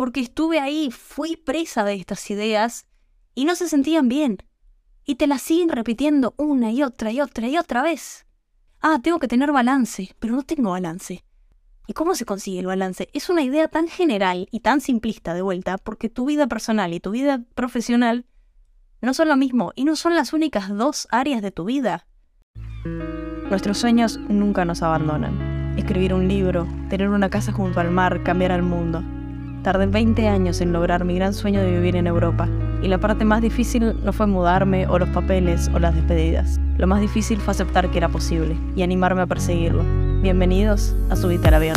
porque estuve ahí, fui presa de estas ideas y no se sentían bien. Y te las siguen repitiendo una y otra y otra y otra vez. Ah, tengo que tener balance, pero no tengo balance. ¿Y cómo se consigue el balance? Es una idea tan general y tan simplista de vuelta, porque tu vida personal y tu vida profesional no son lo mismo y no son las únicas dos áreas de tu vida. Nuestros sueños nunca nos abandonan. Escribir un libro, tener una casa junto al mar, cambiar al mundo. Tardé 20 años en lograr mi gran sueño de vivir en Europa, y la parte más difícil no fue mudarme o los papeles o las despedidas. Lo más difícil fue aceptar que era posible y animarme a perseguirlo. Bienvenidos a Subite al Avión.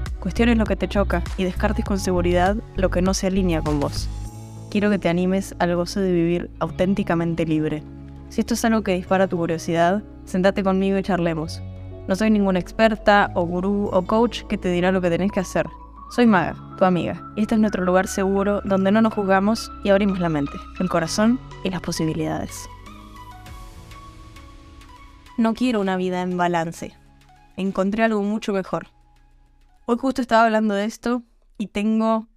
cuestiones lo que te choca y descartes con seguridad lo que no se alinea con vos. Quiero que te animes al goce de vivir auténticamente libre. Si esto es algo que dispara tu curiosidad, sentate conmigo y charlemos. No soy ninguna experta o gurú o coach que te dirá lo que tenés que hacer. Soy Maga, tu amiga, y este es nuestro lugar seguro donde no nos juzgamos y abrimos la mente, el corazón y las posibilidades. No quiero una vida en balance. Encontré algo mucho mejor. Hoy justo estaba hablando de esto y tengo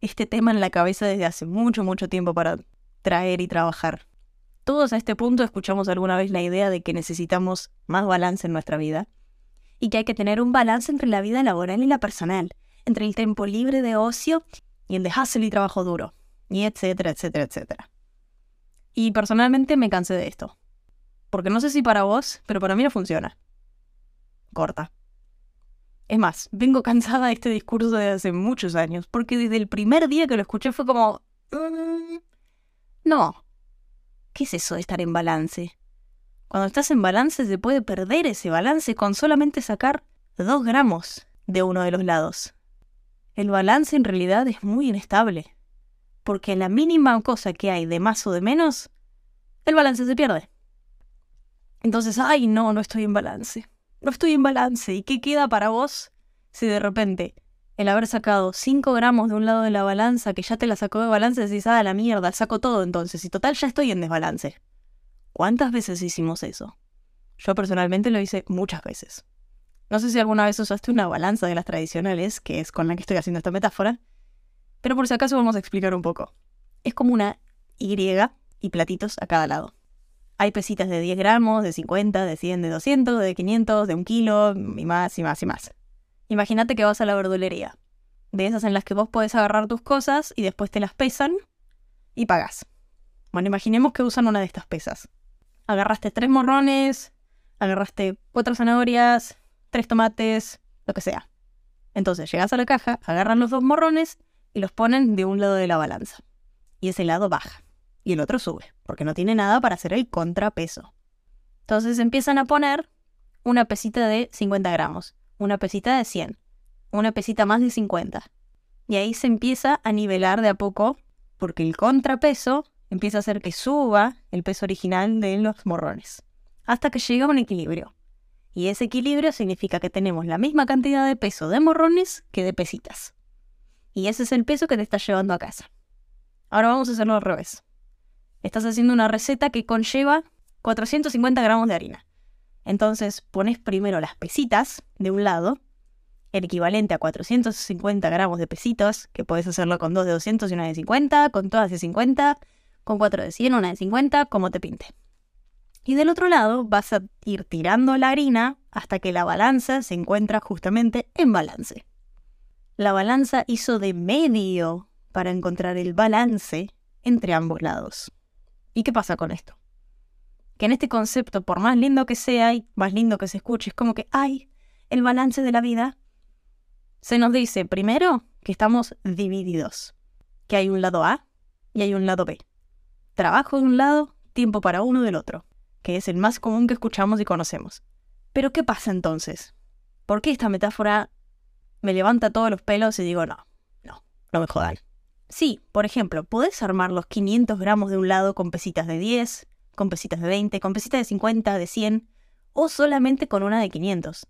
este tema en la cabeza desde hace mucho, mucho tiempo para traer y trabajar. Todos a este punto escuchamos alguna vez la idea de que necesitamos más balance en nuestra vida y que hay que tener un balance entre la vida laboral y la personal, entre el tiempo libre de ocio y el de hustle y trabajo duro, y etcétera, etcétera, etcétera. Y personalmente me cansé de esto. Porque no sé si para vos, pero para mí no funciona. Corta. Es más, vengo cansada de este discurso de hace muchos años, porque desde el primer día que lo escuché fue como... Mm, no. ¿Qué es eso de estar en balance? Cuando estás en balance se puede perder ese balance con solamente sacar dos gramos de uno de los lados. El balance en realidad es muy inestable, porque en la mínima cosa que hay de más o de menos, el balance se pierde. Entonces, ay, no, no estoy en balance. No estoy en balance. ¿Y qué queda para vos si de repente el haber sacado 5 gramos de un lado de la balanza que ya te la sacó de balance decís, ah, la mierda, saco todo entonces y total ya estoy en desbalance? ¿Cuántas veces hicimos eso? Yo personalmente lo hice muchas veces. No sé si alguna vez usaste una balanza de las tradicionales, que es con la que estoy haciendo esta metáfora, pero por si acaso vamos a explicar un poco. Es como una Y y platitos a cada lado. Hay pesitas de 10 gramos, de 50, de 100, de 200, de 500, de un kilo y más y más y más. Imagínate que vas a la verdulería. De esas en las que vos podés agarrar tus cosas y después te las pesan y pagas. Bueno, imaginemos que usan una de estas pesas. Agarraste tres morrones, agarraste cuatro zanahorias, tres tomates, lo que sea. Entonces llegas a la caja, agarran los dos morrones y los ponen de un lado de la balanza. Y ese lado baja y el otro sube, porque no tiene nada para hacer el contrapeso. Entonces empiezan a poner una pesita de 50 gramos, una pesita de 100, una pesita más de 50. Y ahí se empieza a nivelar de a poco, porque el contrapeso empieza a hacer que suba el peso original de los morrones, hasta que llega a un equilibrio. Y ese equilibrio significa que tenemos la misma cantidad de peso de morrones que de pesitas. Y ese es el peso que te estás llevando a casa. Ahora vamos a hacerlo al revés. Estás haciendo una receta que conlleva 450 gramos de harina. Entonces pones primero las pesitas de un lado, el equivalente a 450 gramos de pesitos, que puedes hacerlo con dos de 200 y una de 50, con todas de 50, con cuatro de 100, una de 50, como te pinte. Y del otro lado vas a ir tirando la harina hasta que la balanza se encuentra justamente en balance. La balanza hizo de medio para encontrar el balance entre ambos lados. ¿Y qué pasa con esto? Que en este concepto, por más lindo que sea y más lindo que se escuche, es como que hay el balance de la vida. Se nos dice primero que estamos divididos, que hay un lado A y hay un lado B. Trabajo de un lado, tiempo para uno del otro, que es el más común que escuchamos y conocemos. Pero ¿qué pasa entonces? ¿Por qué esta metáfora me levanta todos los pelos y digo, no, no, no me jodan. Sí, por ejemplo, podés armar los 500 gramos de un lado con pesitas de 10, con pesitas de 20, con pesitas de 50, de 100, o solamente con una de 500.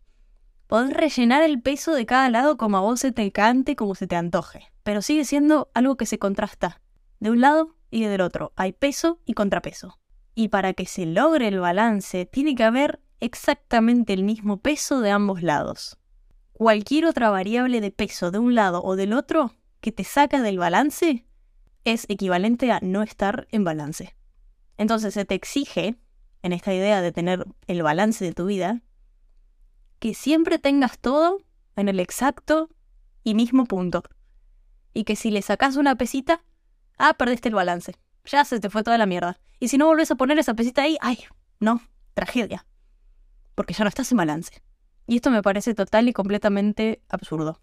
Podés rellenar el peso de cada lado como a vos se te cante, como se te antoje, pero sigue siendo algo que se contrasta. De un lado y del otro hay peso y contrapeso. Y para que se logre el balance, tiene que haber exactamente el mismo peso de ambos lados. Cualquier otra variable de peso de un lado o del otro que te saca del balance es equivalente a no estar en balance. Entonces se te exige, en esta idea de tener el balance de tu vida, que siempre tengas todo en el exacto y mismo punto. Y que si le sacas una pesita, ah, perdiste el balance. Ya se te fue toda la mierda. Y si no volvés a poner esa pesita ahí, ay, no, tragedia. Porque ya no estás en balance. Y esto me parece total y completamente absurdo.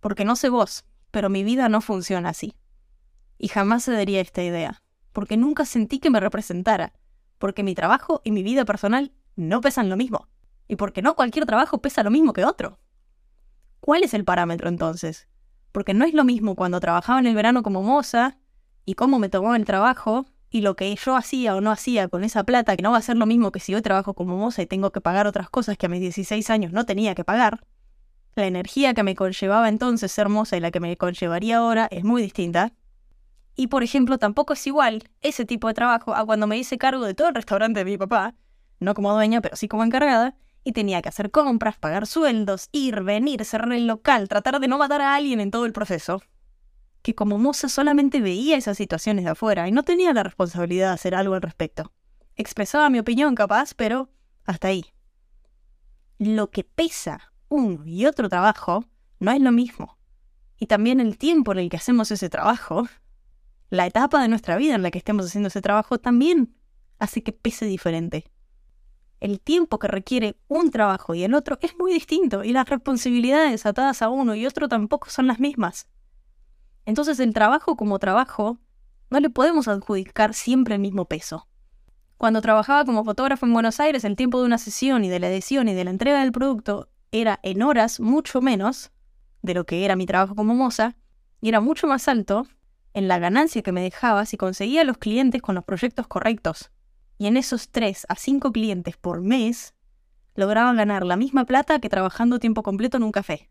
Porque no sé vos, pero mi vida no funciona así. Y jamás cedería esta idea, porque nunca sentí que me representara, porque mi trabajo y mi vida personal no pesan lo mismo, y porque no cualquier trabajo pesa lo mismo que otro. ¿Cuál es el parámetro entonces? Porque no es lo mismo cuando trabajaba en el verano como moza, y cómo me tomaba el trabajo, y lo que yo hacía o no hacía con esa plata, que no va a ser lo mismo que si hoy trabajo como moza y tengo que pagar otras cosas que a mis 16 años no tenía que pagar, la energía que me conllevaba entonces hermosa y la que me conllevaría ahora es muy distinta. Y por ejemplo, tampoco es igual ese tipo de trabajo a cuando me hice cargo de todo el restaurante de mi papá, no como dueña, pero sí como encargada, y tenía que hacer compras, pagar sueldos, ir, venir, cerrar el local, tratar de no matar a alguien en todo el proceso. Que como moza solamente veía esas situaciones de afuera y no tenía la responsabilidad de hacer algo al respecto. Expresaba mi opinión capaz, pero hasta ahí. Lo que pesa uno y otro trabajo no es lo mismo. Y también el tiempo en el que hacemos ese trabajo, la etapa de nuestra vida en la que estemos haciendo ese trabajo también hace que pese diferente. El tiempo que requiere un trabajo y el otro es muy distinto y las responsabilidades atadas a uno y otro tampoco son las mismas. Entonces el trabajo como trabajo no le podemos adjudicar siempre el mismo peso. Cuando trabajaba como fotógrafo en Buenos Aires, el tiempo de una sesión y de la edición y de la entrega del producto era en horas mucho menos de lo que era mi trabajo como moza y era mucho más alto en la ganancia que me dejaba si conseguía los clientes con los proyectos correctos. Y en esos 3 a 5 clientes por mes, lograba ganar la misma plata que trabajando tiempo completo en un café.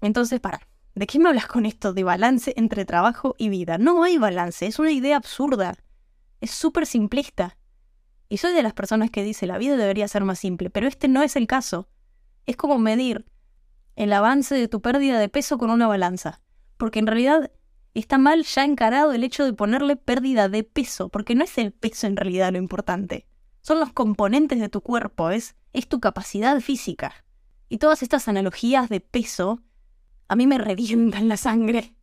Entonces, para, ¿de qué me hablas con esto de balance entre trabajo y vida? No hay balance, es una idea absurda. Es súper simplista. Y soy de las personas que dice la vida debería ser más simple, pero este no es el caso. Es como medir el avance de tu pérdida de peso con una balanza. Porque en realidad está mal ya encarado el hecho de ponerle pérdida de peso, porque no es el peso en realidad lo importante. Son los componentes de tu cuerpo, es, es tu capacidad física. Y todas estas analogías de peso a mí me revientan la sangre.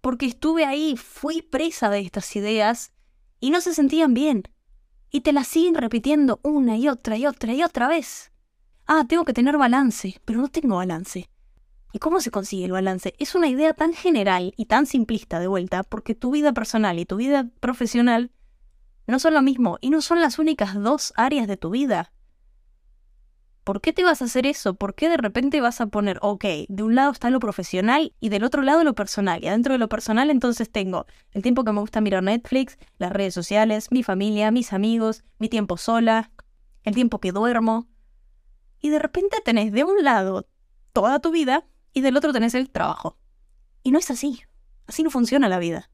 Porque estuve ahí, fui presa de estas ideas y no se sentían bien. Y te las siguen repitiendo una y otra y otra y otra vez ah, tengo que tener balance, pero no tengo balance. ¿Y cómo se consigue el balance? Es una idea tan general y tan simplista de vuelta, porque tu vida personal y tu vida profesional no son lo mismo y no son las únicas dos áreas de tu vida. ¿Por qué te vas a hacer eso? ¿Por qué de repente vas a poner, ok, de un lado está lo profesional y del otro lado lo personal? Y adentro de lo personal entonces tengo el tiempo que me gusta mirar Netflix, las redes sociales, mi familia, mis amigos, mi tiempo sola, el tiempo que duermo, y de repente tenés de un lado toda tu vida y del otro tenés el trabajo. Y no es así. Así no funciona la vida.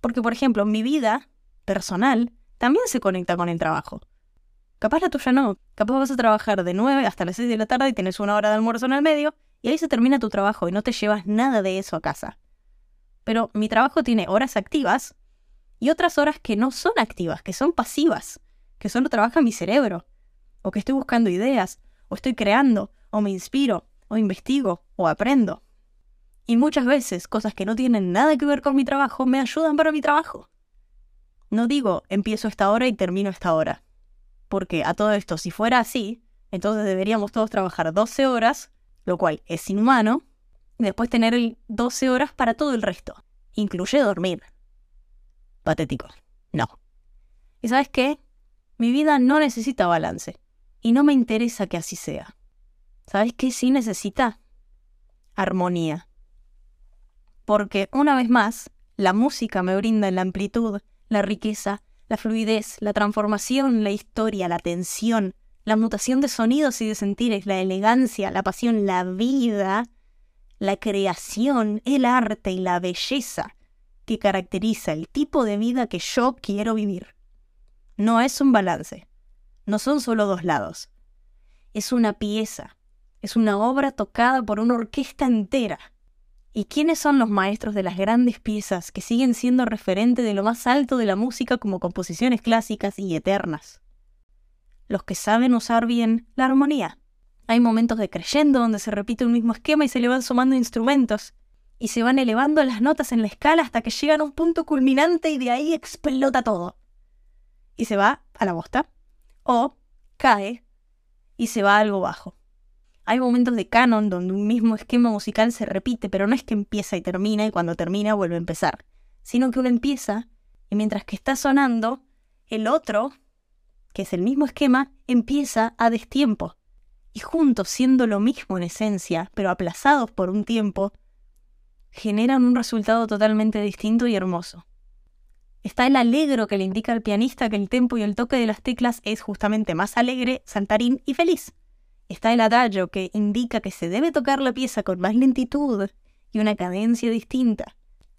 Porque, por ejemplo, mi vida personal también se conecta con el trabajo. Capaz la tuya no. Capaz vas a trabajar de 9 hasta las 6 de la tarde y tienes una hora de almuerzo en el medio y ahí se termina tu trabajo y no te llevas nada de eso a casa. Pero mi trabajo tiene horas activas y otras horas que no son activas, que son pasivas, que solo trabaja mi cerebro o que estoy buscando ideas, o estoy creando, o me inspiro, o investigo, o aprendo. Y muchas veces cosas que no tienen nada que ver con mi trabajo me ayudan para mi trabajo. No digo empiezo esta hora y termino esta hora. Porque a todo esto, si fuera así, entonces deberíamos todos trabajar 12 horas, lo cual es inhumano, y después tener 12 horas para todo el resto. Incluye dormir. Patético. No. ¿Y sabes qué? Mi vida no necesita balance y no me interesa que así sea. ¿Sabes qué sí necesita? armonía. Porque, una vez más, la música me brinda la amplitud, la riqueza, la fluidez, la transformación, la historia, la tensión, la mutación de sonidos y de sentires, la elegancia, la pasión, la vida, la creación, el arte y la belleza que caracteriza el tipo de vida que yo quiero vivir. No es un balance, no son solo dos lados, es una pieza, es una obra tocada por una orquesta entera. ¿Y quiénes son los maestros de las grandes piezas que siguen siendo referente de lo más alto de la música como composiciones clásicas y eternas? Los que saben usar bien la armonía. Hay momentos de creyendo donde se repite un mismo esquema y se le van sumando instrumentos, y se van elevando las notas en la escala hasta que llegan a un punto culminante y de ahí explota todo. Y se va a la bosta, o cae y se va algo bajo. Hay momentos de canon donde un mismo esquema musical se repite, pero no es que empieza y termina y cuando termina vuelve a empezar, sino que uno empieza y mientras que está sonando, el otro, que es el mismo esquema, empieza a destiempo. Y juntos, siendo lo mismo en esencia, pero aplazados por un tiempo, generan un resultado totalmente distinto y hermoso. Está el alegro que le indica al pianista que el tempo y el toque de las teclas es justamente más alegre, saltarín y feliz. Está el adagio que indica que se debe tocar la pieza con más lentitud y una cadencia distinta.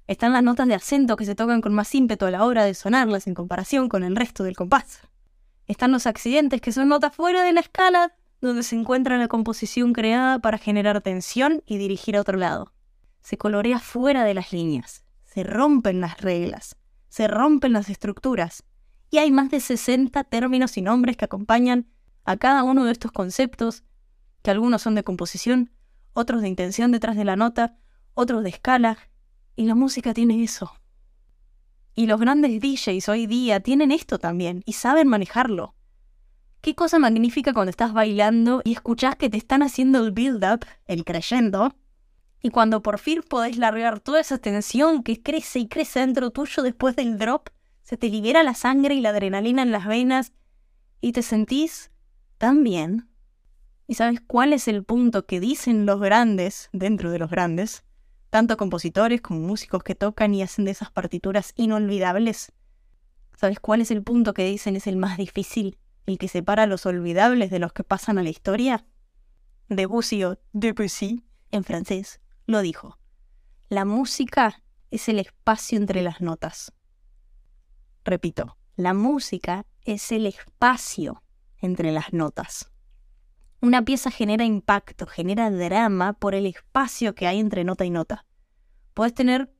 Están las notas de acento que se tocan con más ímpetu a la hora de sonarlas en comparación con el resto del compás. Están los accidentes que son notas fuera de la escala, donde se encuentra la composición creada para generar tensión y dirigir a otro lado se colorea fuera de las líneas, se rompen las reglas, se rompen las estructuras, y hay más de 60 términos y nombres que acompañan a cada uno de estos conceptos, que algunos son de composición, otros de intención detrás de la nota, otros de escala, y la música tiene eso. Y los grandes DJs hoy día tienen esto también, y saben manejarlo. Qué cosa magnífica cuando estás bailando y escuchás que te están haciendo el build-up, el creyendo, y cuando por fin podés largar toda esa tensión que crece y crece dentro tuyo después del drop, se te libera la sangre y la adrenalina en las venas y te sentís tan bien. ¿Y sabes cuál es el punto que dicen los grandes dentro de los grandes? Tanto compositores como músicos que tocan y hacen de esas partituras inolvidables. ¿Sabes cuál es el punto que dicen es el más difícil? El que separa a los olvidables de los que pasan a la historia. Debussy o Debussy en francés lo dijo. La música es el espacio entre las notas. Repito, la música es el espacio entre las notas. Una pieza genera impacto, genera drama por el espacio que hay entre nota y nota. Puedes tener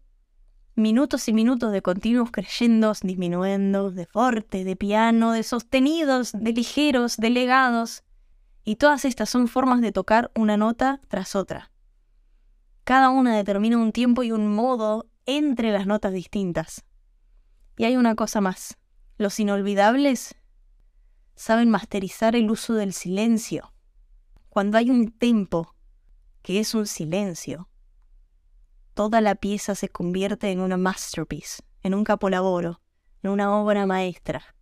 minutos y minutos de continuos creyendos, disminuyendo, de forte, de piano, de sostenidos, de ligeros, de legados. Y todas estas son formas de tocar una nota tras otra. Cada una determina un tiempo y un modo entre las notas distintas. Y hay una cosa más. Los inolvidables saben masterizar el uso del silencio. Cuando hay un tempo que es un silencio, toda la pieza se convierte en una masterpiece, en un capolaboro, en una obra maestra.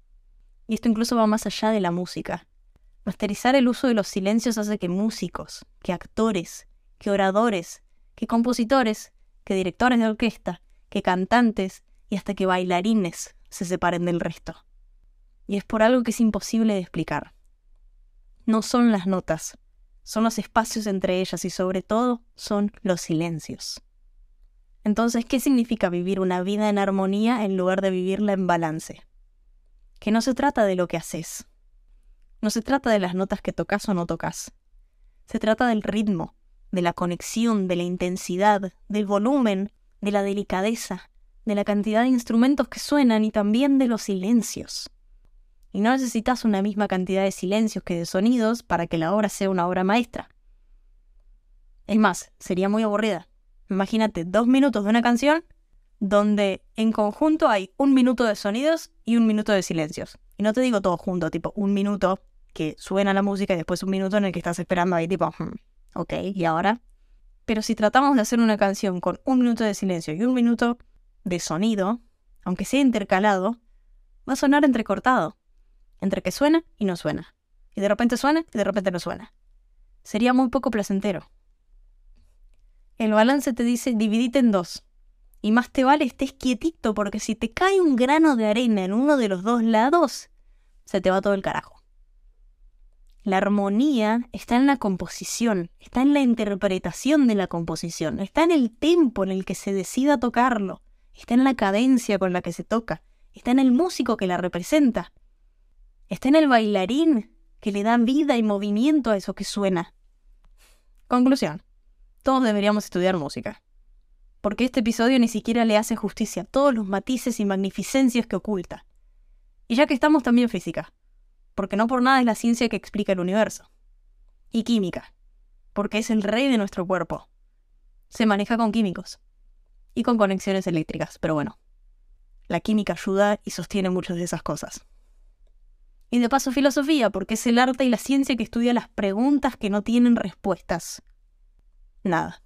Y esto incluso va más allá de la música. Masterizar el uso de los silencios hace que músicos, que actores, que oradores que compositores, que directores de orquesta, que cantantes y hasta que bailarines se separen del resto. Y es por algo que es imposible de explicar. No son las notas, son los espacios entre ellas y sobre todo son los silencios. Entonces, ¿qué significa vivir una vida en armonía en lugar de vivirla en balance? Que no se trata de lo que haces. No se trata de las notas que tocas o no tocas. Se trata del ritmo, de la conexión, de la intensidad, del volumen, de la delicadeza, de la cantidad de instrumentos que suenan y también de los silencios. Y no necesitas una misma cantidad de silencios que de sonidos para que la obra sea una obra maestra. Es más, sería muy aburrida. Imagínate dos minutos de una canción donde en conjunto hay un minuto de sonidos y un minuto de silencios. Y no te digo todo junto, tipo un minuto que suena la música y después un minuto en el que estás esperando ahí, tipo, hmm, ok, ¿y ahora? Pero si tratamos de hacer una canción con un minuto de silencio y un minuto de sonido, aunque sea intercalado, va a sonar entrecortado, entre que suena y no suena, y de repente suena y de repente no suena. Sería muy poco placentero. El balance te dice dividite en dos. Y más te vale estés quietito porque si te cae un grano de arena en uno de los dos lados, se te va todo el carajo. La armonía está en la composición, está en la interpretación de la composición, está en el tempo en el que se decida tocarlo, está en la cadencia con la que se toca, está en el músico que la representa, está en el bailarín que le da vida y movimiento a eso que suena. Conclusión. Todos deberíamos estudiar música. Porque este episodio ni siquiera le hace justicia a todos los matices y magnificencias que oculta. Y ya que estamos también física porque no por nada es la ciencia que explica el universo. Y química, porque es el rey de nuestro cuerpo. Se maneja con químicos y con conexiones eléctricas, pero bueno, la química ayuda y sostiene muchas de esas cosas. Y de paso filosofía, porque es el arte y la ciencia que estudia las preguntas que no tienen respuestas. Nada.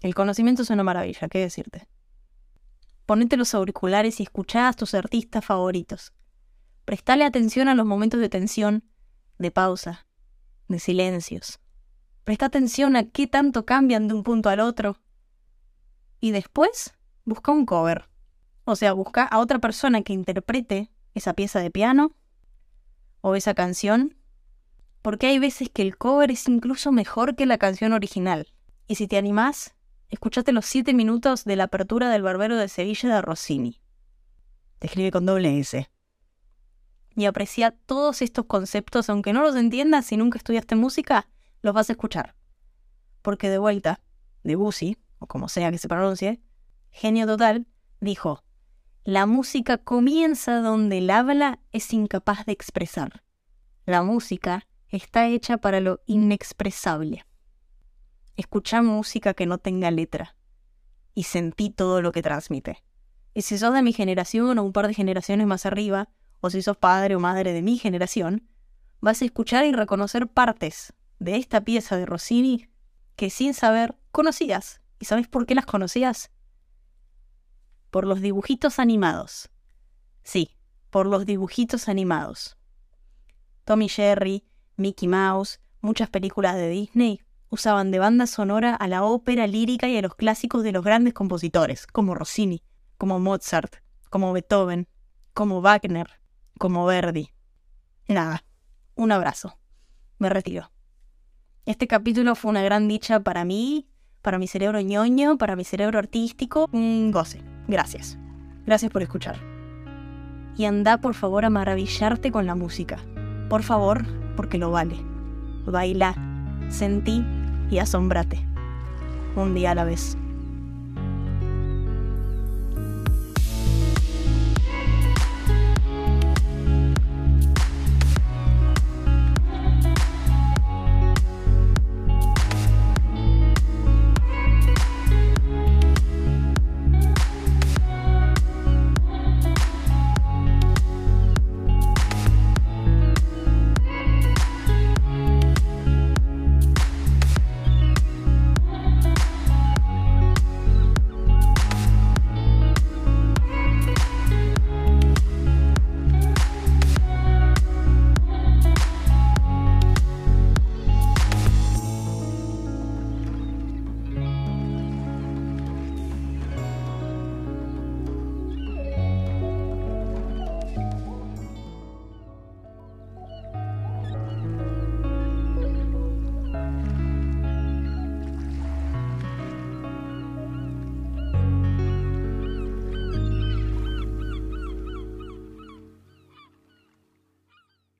El conocimiento es una maravilla, ¿qué decirte? Ponete los auriculares y escuchá a tus artistas favoritos. Prestale atención a los momentos de tensión, de pausa, de silencios. Presta atención a qué tanto cambian de un punto al otro. Y después, busca un cover. O sea, busca a otra persona que interprete esa pieza de piano o esa canción. Porque hay veces que el cover es incluso mejor que la canción original. Y si te animás, escuchate los 7 minutos de la apertura del Barbero de Sevilla de Rossini. Te escribe con doble S y aprecia todos estos conceptos, aunque no los entiendas si nunca estudiaste música, los vas a escuchar. Porque de vuelta, Debussy, o como sea que se pronuncie, genio total, dijo, la música comienza donde el habla es incapaz de expresar. La música está hecha para lo inexpresable. Escucha música que no tenga letra y sentí todo lo que transmite. Y si sos de mi generación o un par de generaciones más arriba, o si sos padre o madre de mi generación, vas a escuchar y reconocer partes de esta pieza de Rossini que sin saber conocías. ¿Y sabes por qué las conocías? Por los dibujitos animados. Sí, por los dibujitos animados. Tommy Jerry, Mickey Mouse, muchas películas de Disney usaban de banda sonora a la ópera lírica y a los clásicos de los grandes compositores, como Rossini, como Mozart, como Beethoven, como Wagner, como Verdi. Nada, un abrazo. Me retiro. Este capítulo fue una gran dicha para mí, para mi cerebro ñoño, para mi cerebro artístico. Un goce. Gracias. Gracias por escuchar. Y anda por favor a maravillarte con la música. Por favor, porque lo vale. Baila, sentí y asombrate. Un día a la vez.